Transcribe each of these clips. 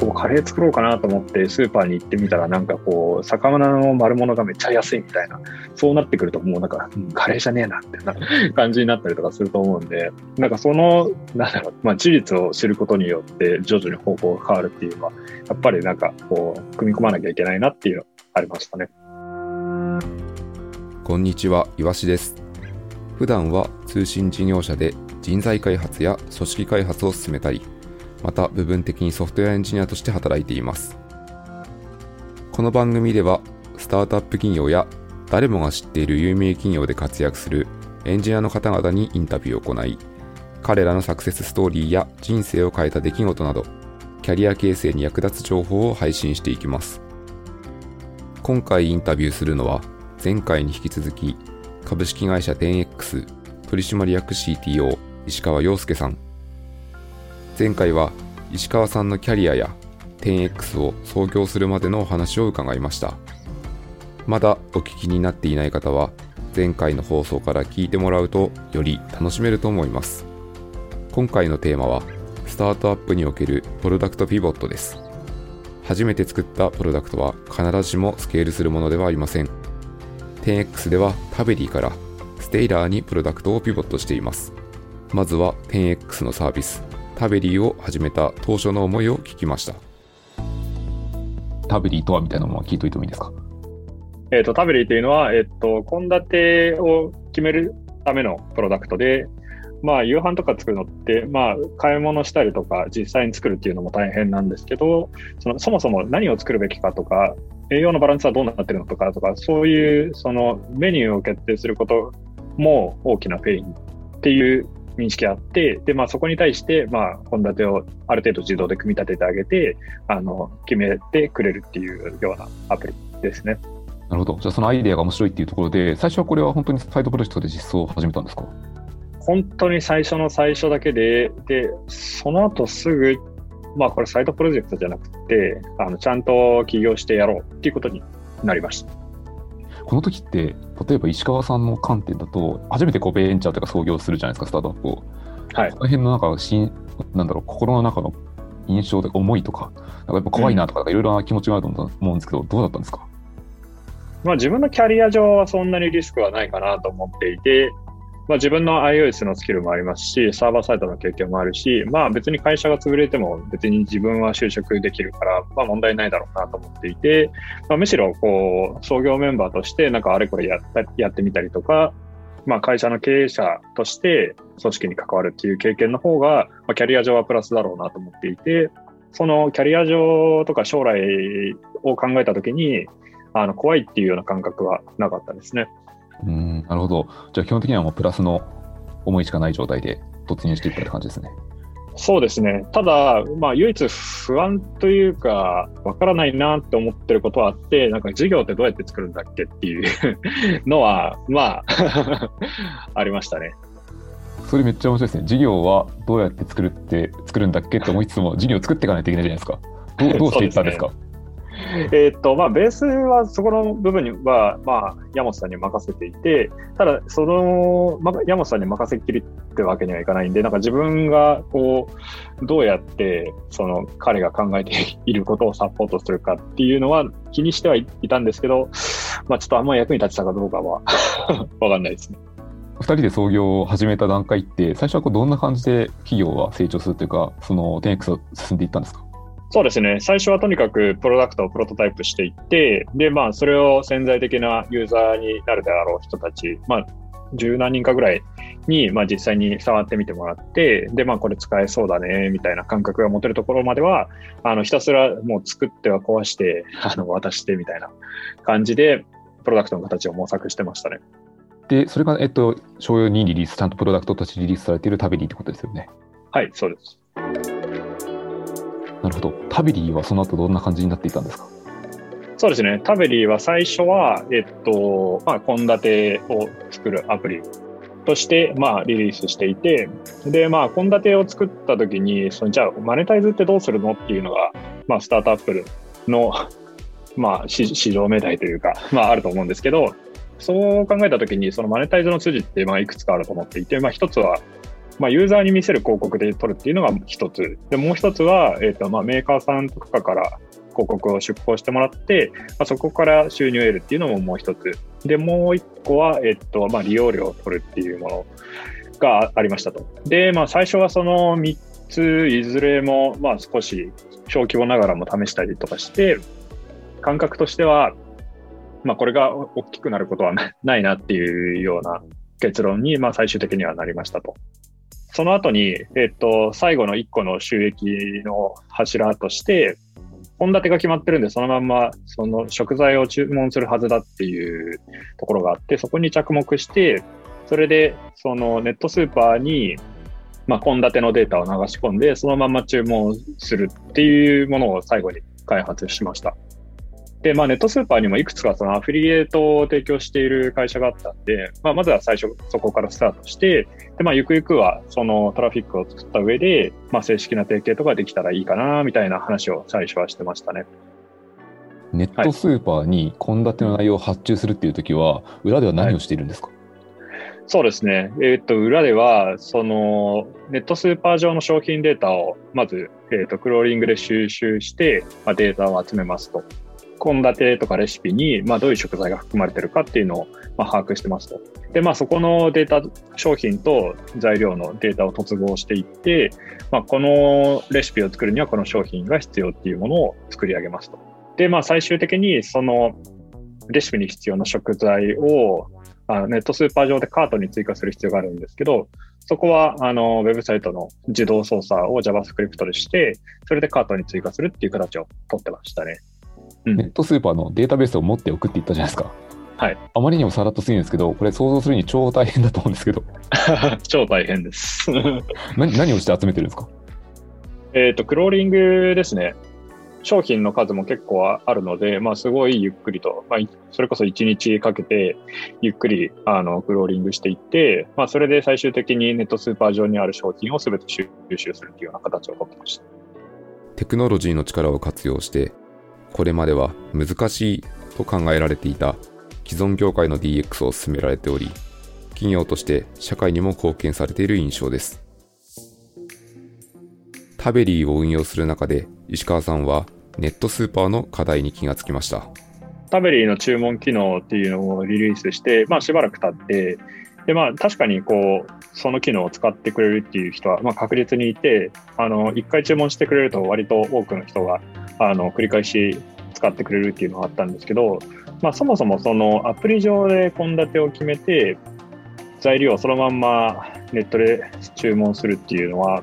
こうカレー作ろうかなと思ってスーパーに行ってみたらなんかこう魚の丸物がめっちゃ安いみたいなそうなってくるともうなんか、うん、カレーじゃねえなってな感じになったりとかすると思うんでなんかそのなんだろう、まあ、事実を知ることによって徐々に方向が変わるっていうのはやっぱりなんかこう組み込まなきゃいけないなっていうのありましたねこんにちは、いわしです。普段は通信事業者で人材開発や組織開発を進めたり、また部分的にソフトウェアエンジニアとして働いています。この番組では、スタートアップ企業や誰もが知っている有名企業で活躍するエンジニアの方々にインタビューを行い、彼らのサクセスストーリーや人生を変えた出来事など、キャリア形成に役立つ情報を配信していきます。今回インタビューするのは、前回に引き続き、株式会社 10X 取締役 CTO 石川陽介さん。前回は石川さんのキャリアや 10X を創業するまでのお話を伺いました。まだお聞きになっていない方は、前回の放送から聞いてもらうとより楽しめると思います。今回のテーマは、スタートアップにおけるプロダクトピボットです。初めて作ったプロダクトは必ずしもスケールするものではありません。10X ではタベリーからステイラーにプロダクトをピボットしています。まずは 10X のサービス、タベリーを始めた当初の思いを聞きました。タベリーとはみたいなものを聞いといてもいいですか？えっ、ー、と、タベリーというのは、えっ、ー、と、献立を決めるためのプロダクトで、まあ、夕飯とか作るのって、まあ、買い物したりとか、実際に作るっていうのも大変なんですけど、そのそもそも何を作るべきかとか、栄養のバランスはどうなってるのとかとか、そういうそのメニューを決定することも大きなペインっていう認識があって、で、まあそこに対して、まあ、献立をある程度自動で組み立ててあげて、あの、決めてくれるっていうようなアプリですね。なるほど。じゃあそのアイデアが面白いっていうところで、最初はこれは本当にサイドプロジェクトで実装を始めたんですか？本当に最初の最初だけで、で、その後すぐまあこれサイドプロジェクトじゃなくて、あのちゃんと起業してやろうっていうことになりました。この時って、例えば石川さんの観点だと、初めてこうベンチャーとか創業するじゃないですか、スタートアップを。はい。この辺のなんかしん、なんだろう、心の中の印象で思いとか、なんかやっぱ怖いなとか、いろいろな気持ちがあると思うんですけど、どうだったんですか？まあ自分のキャリア上はそんなにリスクはないかなと思っていて、まあ、自分の iOS のスキルもありますし、サーバーサイトの経験もあるし、まあ別に会社が潰れても別に自分は就職できるから、まあ問題ないだろうなと思っていて、まあ、むしろこう、創業メンバーとしてなんかあれこれやったやってみたりとか、まあ会社の経営者として組織に関わるっていう経験の方が、まあ、キャリア上はプラスだろうなと思っていて、そのキャリア上とか将来を考えたときに、あの怖いっていうような感覚はなかったですね。うん、なるほど。じゃあ基本的にはもうプラスの思いしかない状態で突入していったって感じですね。そうですね。ただ、まあ、唯一不安というか、わからないなって思ってることはあって、なんか授業ってどうやって作るんだっけっていう のは、まあ ありましたね。それめっちゃ面白いですね。授業はどうやって作るって、作るんだっけって思いつつも、授業を作っていかないといけないじゃないですか。どうどうしていったんですか？えっと、まあ、ベースはそこの部分には、まあ、山本さんに任せていて、ただ、その、ま、山本さんに任せきりってわけにはいかないんで、なんか自分が、こう、どうやって、その、彼が考えていることをサポートするかっていうのは気にしてはいたんですけど、まあ、ちょっとあんまり役に立ちたかどうかは わかんないですね。2人で創業を始めた段階って、最初はこうどんな感じで企業は成長するというか、その 10X を進んでいったんですか？そうですね。最初はとにかくプロダクトをプロトタイプしていって、で、まあ、それを潜在的なユーザーになるであろう人たち、まあ、十何人かぐらいに、まあ、実際に触ってみてもらって、で、まあ、これ使えそうだね、みたいな感覚が持てるところまでは、あの、ひたすらもう作っては壊して、あの、渡してみたいな感じで、プロダクトの形を模索してましたね。で、それが、えっと、商用にリリース、ちゃんとプロダクトとしてリリースされているタビリーってことですよね。はい、そうです。なるほど。タベリーはその後どんな感じになっていたんですか？そうですね。タベリーは最初は、えっと、まあ、献立を作るアプリとして、まあ、リリースしていて、で、まあ、献立を作った時に、そのじゃあ、マネタイズってどうするのっていうのが、まあ、スタートアップの、まあ、市場命題というか、まあ、あると思うんですけど、そう考えた時に、そのマネタイズの筋って、まあ、いくつかあると思っていて、まあ、一つは、まあ、ユーザーに見せる広告で取るっていうのが一つ。で、もう一つは、えっ、ー、と、まあ、メーカーさんとかから広告を出稿してもらって、まあ、そこから収入を得るっていうのももう一つ。で、もう一個は、えっ、ー、と、まあ、利用料を取るっていうものがありましたと。で、まあ、最初はその3ついずれも、まあ、少し小規模ながらも試したりとかして、感覚としては、まあ、これが大きくなることはないなっていうような結論に、まあ、最終的にはなりましたと。その後に、えっと、最後の1個の収益の柱として、献立が決まってるんで、そのまんま、その食材を注文するはずだっていうところがあって、そこに着目して、それで、そのネットスーパーに、まあ、献立のデータを流し込んで、そのまま注文するっていうものを最後に開発しました。で、まあ、ネットスーパーにもいくつかそのアフィリエイトを提供している会社があったんで、まあ、まずは最初そこからスタートして、で、まあ、ゆくゆくはそのトラフィックを作った上で、まあ、正式な提携とかできたらいいかな、みたいな話を最初はしてましたね。ネットスーパーに献立の内容を発注するっていうときは、裏では何をしているんですか、はいそうですね。えっ、ー、と、裏では、その、ネットスーパー上の商品データを、まず、えっ、ー、と、クローリングで収集して、まあ、データを集めますと。献立とかレシピに、まあ、どういう食材が含まれてるかっていうのを、まあ、把握してますと。で、まあ、そこのデータ、商品と材料のデータを突合していって、まあ、このレシピを作るにはこの商品が必要っていうものを作り上げますと。で、まあ、最終的にそのレシピに必要な食材をあネットスーパー上でカートに追加する必要があるんですけど、そこはあのウェブサイトの自動操作を JavaScript でして、それでカートに追加するっていう形を取ってましたね。ネットスーパーのデータベースを持っておくって言ったじゃないですか。はい。あまりにもさらっとすぎるんですけど、これ想像するに超大変だと思うんですけど。超大変です 何。何をして集めてるんですか？えっ、と、クローリングですね。商品の数も結構あるので、まあ、すごいゆっくりと、まあ、それこそ1日かけて、ゆっくり、あの、クローリングしていって、まあ、それで最終的にネットスーパー上にある商品をすべて収集するというような形をとってました。テクノロジーの力を活用して、これまでは難しいと考えられていた既存業界の DX を進められており、企業として社会にも貢献されている印象です。タベリーを運用する中で石川さんはネットスーパーの課題に気がつきました。タベリーの注文機能っていうのをリリースして、まあ、しばらく経って、でまあ、確かにこうその機能を使ってくれるっていう人は、まあ、確実にいて、あの1回注文してくれると割と多くの人があの繰り返し使ってくれるっていうのがあったんですけど、まあ、そもそもそのアプリ上で献立を決めて、材料をそのまんまネットで注文するっていうのは、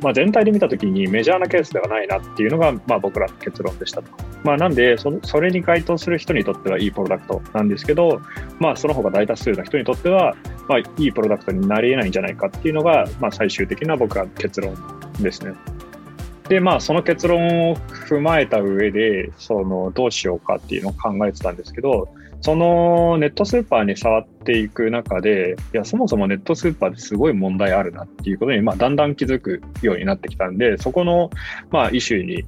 まあ、全体で見たときにメジャーなケースではないなっていうのが、まあ、僕らの結論でしたと。まあ、なんでそ、それに該当する人にとってはいいプロダクトなんですけど、まあ、その他大多数の人にとっては、まあ、いいプロダクトになり得ないんじゃないかっていうのが、まあ、最終的な僕らの結論ですね。で、まあ、その結論を踏まえた上で、その、どうしようかっていうのを考えてたんですけど、そのネットスーパーに触っていく中で、いや、そもそもネットスーパーですごい問題あるなっていうことに、まあ、だんだん気づくようになってきたんで、そこの、まあ、イシューに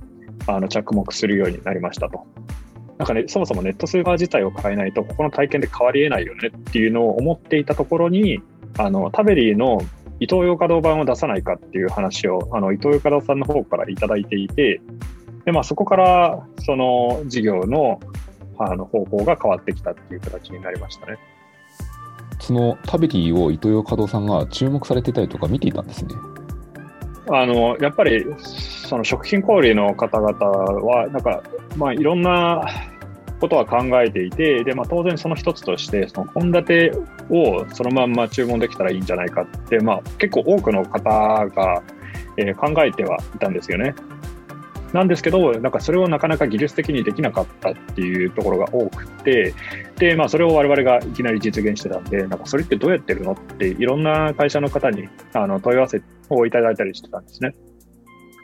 あの着目するようになりましたと。なんかね、そもそもネットスーパー自体を変えないと、ここの体験で変わり得ないよねっていうのを思っていたところに、あの、タベリーの伊東洋華堂版を出さないかっていう話を、あの、伊東洋華堂さんの方からいただいていて、で、まあそこから、その事業の、あの、方向が変わってきたっていう形になりましたね。そのタベリーを伊東洋華堂さんが注目されてたりとか見ていたんですね。あの、やっぱり、その食品小売の方々は、なんか、まあ、いろんなことは考えていて、で、まあ、当然その一つとして、その献立をそのまんま注文できたらいいんじゃないかって、まあ、結構多くの方が、え、考えてはいたんですよね。なんですけど、なんかそれをなかなか技術的にできなかったっていうところが多くて、で、まあそれを我々がいきなり実現してたんで、なんかそれってどうやってるのっていろんな会社の方にあの問い合わせをいただいたりしてたんですね。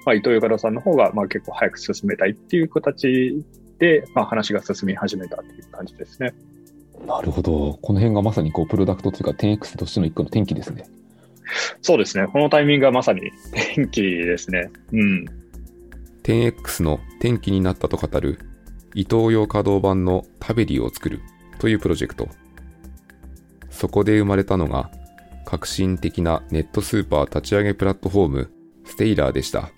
まあ、伊藤ゆかさんの方がまあ結構早く進めたいっていう形で、まあ、話が進み始めたという感じですね。なるほど。この辺がまさにこうプロダクトというか 10X としての一個の転機ですね。そうですね。このタイミングがまさに転機ですね。うん。10X の転機になったと語る伊東洋華堂版のタベリーを作るというプロジェクト。そこで生まれたのが革新的なネットスーパー立ち上げプラットフォーム、ステイラーでした。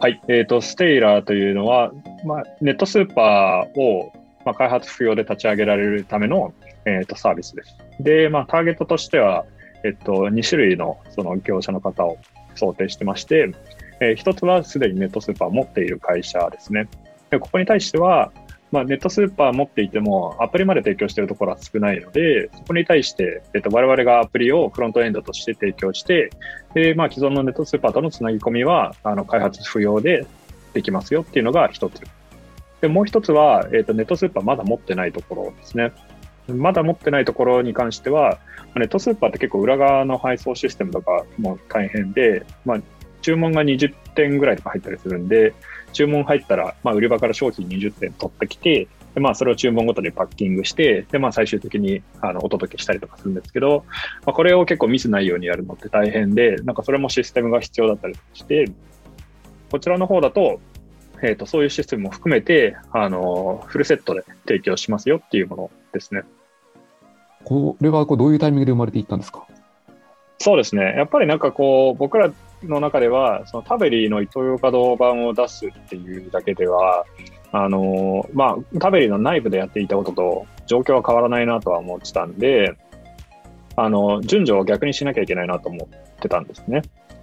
はい、えーと、ステイラーというのは、まあ、ネットスーパーを、まあ、開発不要で立ち上げられるための、えーと、サービスです。で、まあ、ターゲットとしては、えっと、2種類のその業者の方を想定してまして、えー、1つはすでにネットスーパーを持っている会社ですね。でここに対しては、まあ、ネットスーパー持っていても、アプリまで提供しているところは少ないので、そこに対して、えっと、我々がアプリをフロントエンドとして提供して、で、まあ、既存のネットスーパーとのつなぎ込みは、あの、開発不要でできますよっていうのが一つ。で、もう一つは、えっと、ネットスーパーまだ持ってないところですね。まだ持ってないところに関しては、ネットスーパーって結構裏側の配送システムとかも大変で、まあ、注文が20点ぐらいとか入ったりするんで、注文入ったら、まあ、売り場から商品20点取ってきて、でまあ、それを注文ごとにパッキングして、で、まあ、最終的に、あの、お届けしたりとかするんですけど、まあ、これを結構ミスないようにやるのって大変で、なんかそれもシステムが必要だったりして、こちらの方だと、えっ、ー、と、そういうシステムも含めて、あの、フルセットで提供しますよっていうものですね。これはこうどういうタイミングで生まれていったんですか？そうですね。やっぱりなんかこう、僕らの中では、そのタベリーのイトーヨーカドー版を出すっていうだけでは、あのまあ、タベリーの内部でやっていたことと状況は変わらないなとは思ってたんで、あの、順序を逆にしなきゃいけないなと思ってたんですね。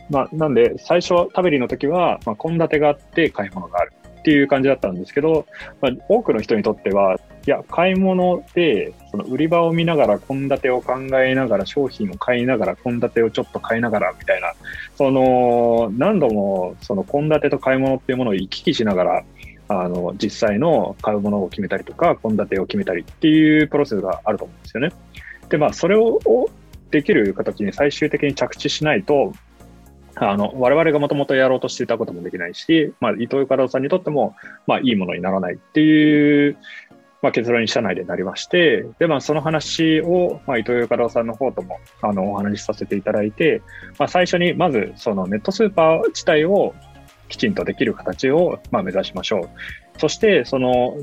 まあ、なんで、最初、タベリーの時は、まあ、献立があって買い物があるっていう感じだったんですけど、まあ、多くの人にとっては、いや、買い物で、その売り場を見ながら、献立を考えながら、商品を買いながら、献立をちょっと買いながら、みたいな、その、何度も、その献立と買い物っていうものを行き来しながら、あの、実際の買うものを決めたりとか、献立を決めたりっていうプロセスがあると思うんですよね。で、まあ、それをできる形に最終的に着地しないと、あの、我々がもともとやろうとしていたこともできないし、まあ、伊藤ゆかろさんにとっても、まあ、いいものにならないっていうまあ、結論に社内でなりまして、で、まあ、その話を、まあ、伊藤洋華郎さんの方とも、あの、お話しさせていただいて、まあ、最初に、まず、そのネットスーパー自体をきちんとできる形を、まあ、目指しましょう。そして、その、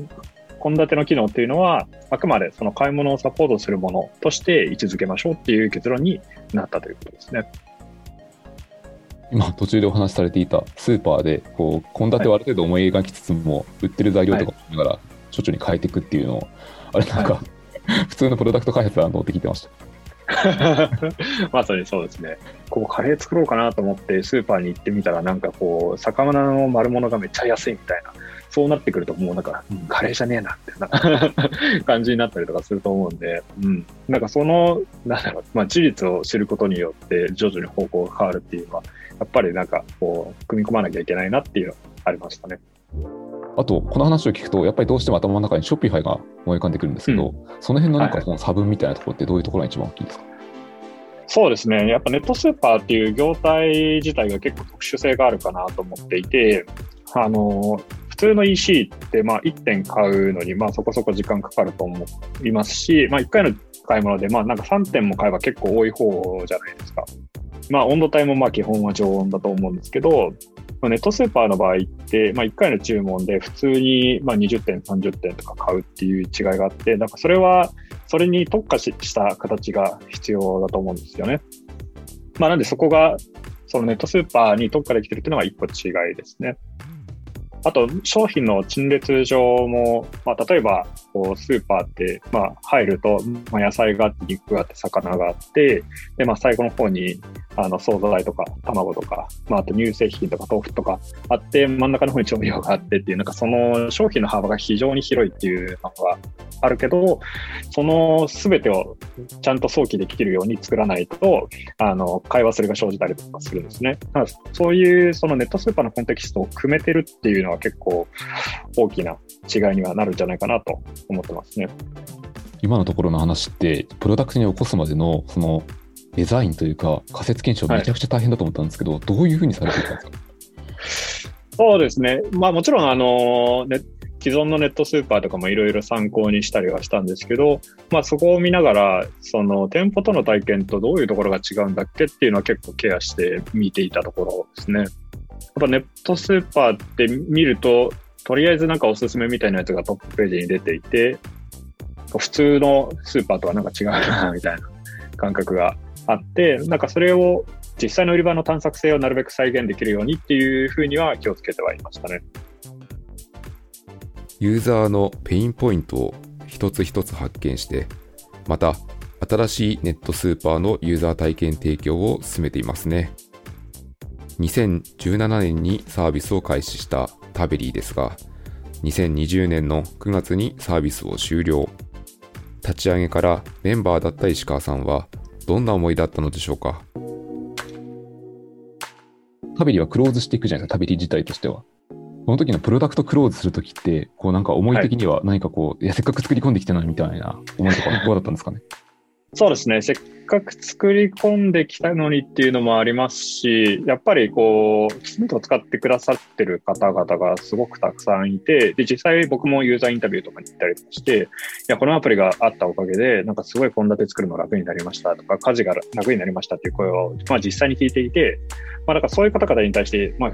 献立の機能っていうのは、あくまでその買い物をサポートするものとして位置づけましょうっていう結論になったということですね。今途中でお話しされていたスーパーでこう献立をある程度思い描きつつも、売ってる材料とか見ながら処置に変えていくっていうのを、あれなんか、はい、普通のプロダクト開発だとって聞いてました。まさにそうですね。こうカレー作ろうかなと思ってスーパーに行ってみたらなんかこう魚の丸物がめっちゃ安いみたいな。そうなってくるともうなんか、うん、カレーじゃねえなってな 感じになったりとかすると思うんで、うん。なんかその、なんだろう、まあ事実を知ることによって徐々に方向が変わるっていうのは、やっぱりなんかこう、組み込まなきゃいけないなっていうのはありましたね。あと、この話を聞くと、やっぱりどうしても頭の中にショッピファイが思い浮かんでくるんですけど、うん、その辺のなんかその差分みたいなところってどういうところが一番大きいですか、そうですね。やっぱネットスーパーっていう業態自体が結構特殊性があるかなと思っていて、あの、普通の EC ってまあ1点買うのにまあそこそこ時間かかると思いますし、まあ1回の買い物でまあなんか3点も買えば結構多い方じゃないですか。まあ温度帯もまあ基本は常温だと思うんですけど、まネットスーパーの場合って、まあ、1回の注文で普通にまあ20点、30点とか買うっていう違いがあって、なんかそれは、それに特化した形が必要だと思うんですよね。まあ、なんでそこが、そのネットスーパーに特化できてるっていうのが一個違いですね。あと、商品の陳列上も、まあ、例えば、こう、スーパーって、まあ、入ると、まあ、野菜があって、肉があって、魚があって、で、まあ、最後の方に、あの、惣菜とか、卵とか、まあ、あと乳製品とか、豆腐とかあって、真ん中の方に調味料があってっていう、なんかその商品の幅が非常に広いっていうのがあるけど、その全てをちゃんと想起できるように作らないと、あの、買い忘れが生じたりとかするんですね。そういう、そのネットスーパーのコンテキストを組めてるっていうのは結構大きな違いにはなるんじゃないかなと思ってますね。今のところの話って、プロダクトに起こすまでの、その、デザインというか、仮説検証めちゃくちゃ大変だと思ったんですけど、はい、どういうふうにされていたんですか？そうですね。まあもちろん、あの、ね、既存のネットスーパーとかもいろいろ参考にしたりはしたんですけど、まあそこを見ながら、その店舗との体験とどういうところが違うんだっけっていうのは結構ケアして見ていたところですね。っぱネットスーパーって見ると、とりあえずなんかおすすめみたいなやつがトップページに出ていて、普通のスーパーとはなんか違うな、みたいな感覚があって、なんかそれを実際の売り場の探索性をなるべく再現できるようにっていうふうには気をつけてはいましたね。ユーザーのペインポイントを一つ一つ発見して、また新しいネットスーパーのユーザー体験提供を進めていますね。2017年にサービスを開始したタベリーですが、2020年の9月にサービスを終了。立ち上げからメンバーだった石川さんはどんな思いだったのでしょうか？タベリはクローズしていくじゃないですか、タベリ自体としては。この時のプロダクトクローズするときって、こうなんか思い的には何かこう、はい、いや、せっかく作り込んできたのにみたいな思いとか、どうだったんですかね？そうですね。せっかく作り込んできたのにっていうのもありますし、やっぱりこう、きちんと使ってくださってる方々がすごくたくさんいて、で、実際僕もユーザーインタビューとかに行ったりとかして、いや、このアプリがあったおかげで、なんかすごい献立作るの楽になりましたとか、家事が楽になりましたっていう声を、まあ実際に聞いていて、まあなんかそういう方々に対して、まあ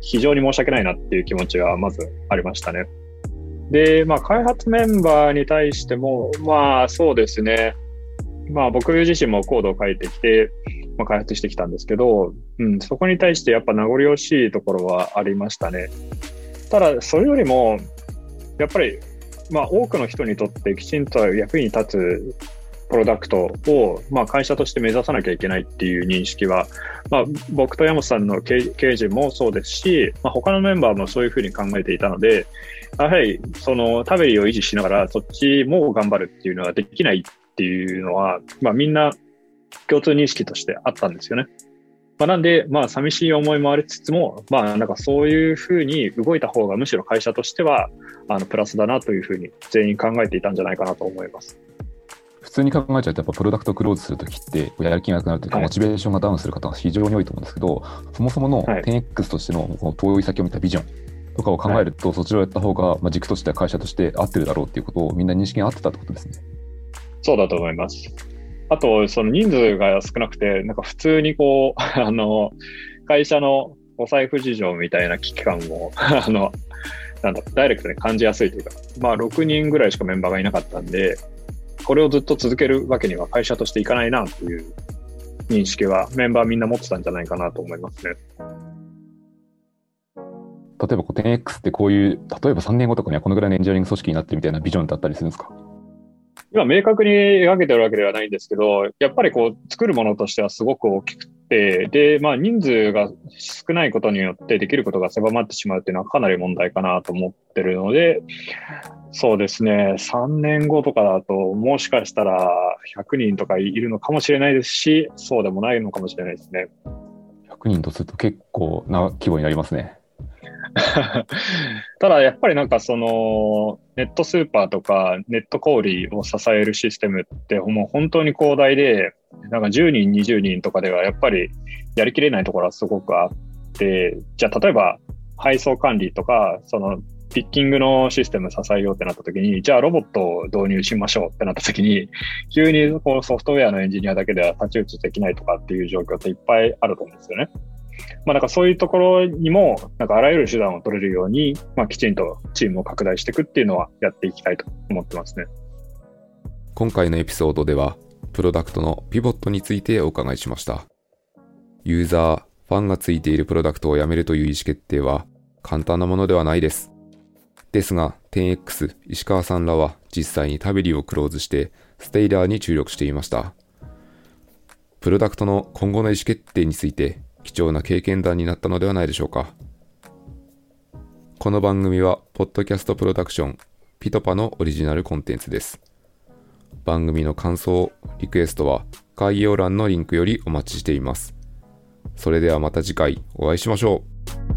非常に申し訳ないなっていう気持ちがまずありましたね。で、まあ開発メンバーに対しても、まあそうですね。まあ僕自身もコードを書いてきて、まあ、開発してきたんですけど、うん、そこに対してやっぱ名残惜しいところはありましたね。ただ、それよりも、やっぱり、まあ多くの人にとってきちんと役に立つプロダクトを、まあ、会社として目指さなきゃいけないっていう認識は、まあ、僕と山本さんの経営陣もそうですし、まあ、他のメンバーもそういうふうに考えていたので、やはりそのタベリーを維持しながらそっちも頑張るっていうのはできないっていうのは、まあ、みんな共通認識としてあったんですよね。まあ、なんで、まあ、寂しい思いもありつつも、まあ、なんかそういうふうに動いた方がむしろ会社としては、あの、プラスだなというふうに全員考えていたんじゃないかなと思います。普通に考えちゃうと、やっぱプロダクトクローズするときって、やる気がなくなるというか、モチベーションがダウンする方が非常に多いと思うんですけど、そもそもの 10X としてのこの遠い先を見たビジョンとかを考えると、そちらをやった方が、まあ、軸としては会社として合ってるだろうっていうことをみんな認識が合ってたってことですね。そうだと思います。あと、その人数が少なくて、なんか普通にこう、あの、会社のお財布事情みたいな危機感も、あの、なんだ、ダイレクトに感じやすいというか、まあ6人ぐらいしかメンバーがいなかったんで、これをずっと続けるわけには会社としていかないなという認識はメンバーみんな持ってたんじゃないかなと思いますね。例えば 10X ってこういう、例えば3年後とかにはこのぐらいのエンジニアリング組織になってみたいなビジョンだったりするんですか？今明確に描けてるわけではないんですけど、やっぱりこう作るものとしてはすごく大きくて、で、まあ人数が少ないことによってできることが狭まってしまうっていうのはかなり問題かなと思ってるので、そうですね、3年後とかだともしかしたら100人とかいるのかもしれないですし、そうでもないのかもしれないですね。100人とすると結構な規模になりますね。ただやっぱりなんかそのネットスーパーとかネット小売を支えるシステムってもう本当に広大でなんか10人20人とかではやっぱりやりきれないところはすごくあってじゃあ例えば配送管理とかそのピッキングのシステム支えようってなった時に、じゃあロボットを導入しましょうってなった時に、急にこうソフトウェアのエンジニアだけでは太刀打ちできないとかっていう状況っていっぱいあると思うんですよね。まあ、なんかそういうところにも、なんかあらゆる手段を取れるように、まあ、きちんとチームを拡大していくっていうのはやっていきたいと思ってますね。今回のエピソードでは、プロダクトのピボットについてお伺いしました。ユーザー、ファンがついているプロダクトをやめるという意思決定は簡単なものではないです。ですが、10X 石川さんらは実際にタベリをクローズしてステイラーに注力していました。プロダクトの今後の意思決定について貴重な経験談になったのではないでしょうか。この番組は、ポッドキャストプロダクション、ピトパのオリジナルコンテンツです。番組の感想、リクエストは概要欄のリンクよりお待ちしています。それではまた次回お会いしましょう。